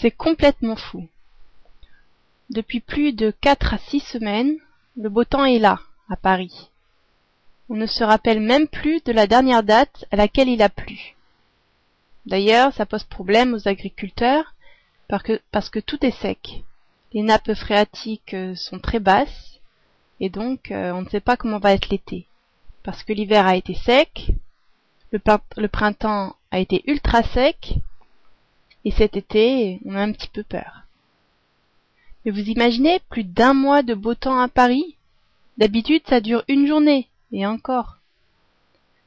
C'est complètement fou. Depuis plus de quatre à six semaines, le beau temps est là, à Paris. On ne se rappelle même plus de la dernière date à laquelle il a plu. D'ailleurs, ça pose problème aux agriculteurs parce que, tout est sec. Les nappes phréatiques euh, sont très basses et donc euh, on ne sait pas comment va être l'été. Parce que l'hiver a été sec, le printemps a été ultra sec et cet été on a un petit peu peur. Mais vous imaginez plus d'un mois de beau temps à Paris? D'habitude ça dure une journée, et encore.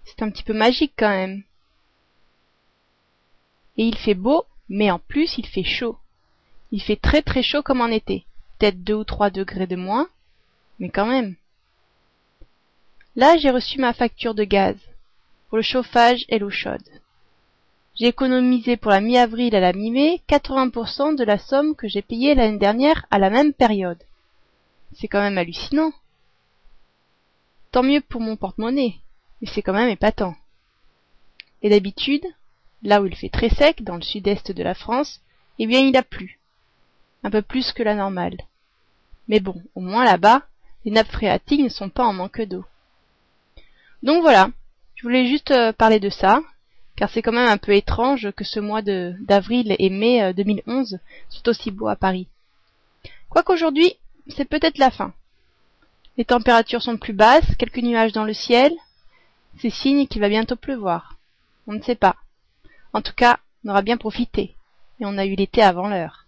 C'est un petit peu magique quand même. Et il fait beau, mais en plus il fait chaud. Il fait très très chaud comme en été. Peut-être deux ou trois degrés de moins, mais quand même. Là j'ai reçu ma facture de gaz, pour le chauffage et l'eau chaude. J'ai économisé pour la mi-avril à la mi-mai 80% de la somme que j'ai payée l'année dernière à la même période. C'est quand même hallucinant. Tant mieux pour mon porte-monnaie, mais c'est quand même épatant. Et d'habitude, là où il fait très sec, dans le sud-est de la France, eh bien il a plu. Un peu plus que la normale. Mais bon, au moins là-bas, les nappes phréatiques ne sont pas en manque d'eau. Donc voilà, je voulais juste euh, parler de ça, car c'est quand même un peu étrange que ce mois d'avril et mai 2011 euh, soit aussi beau à Paris. Quoiqu'aujourd'hui, c'est peut-être la fin. Les températures sont plus basses, quelques nuages dans le ciel. C'est signe qu'il va bientôt pleuvoir. On ne sait pas. En tout cas, on aura bien profité. Et on a eu l'été avant l'heure.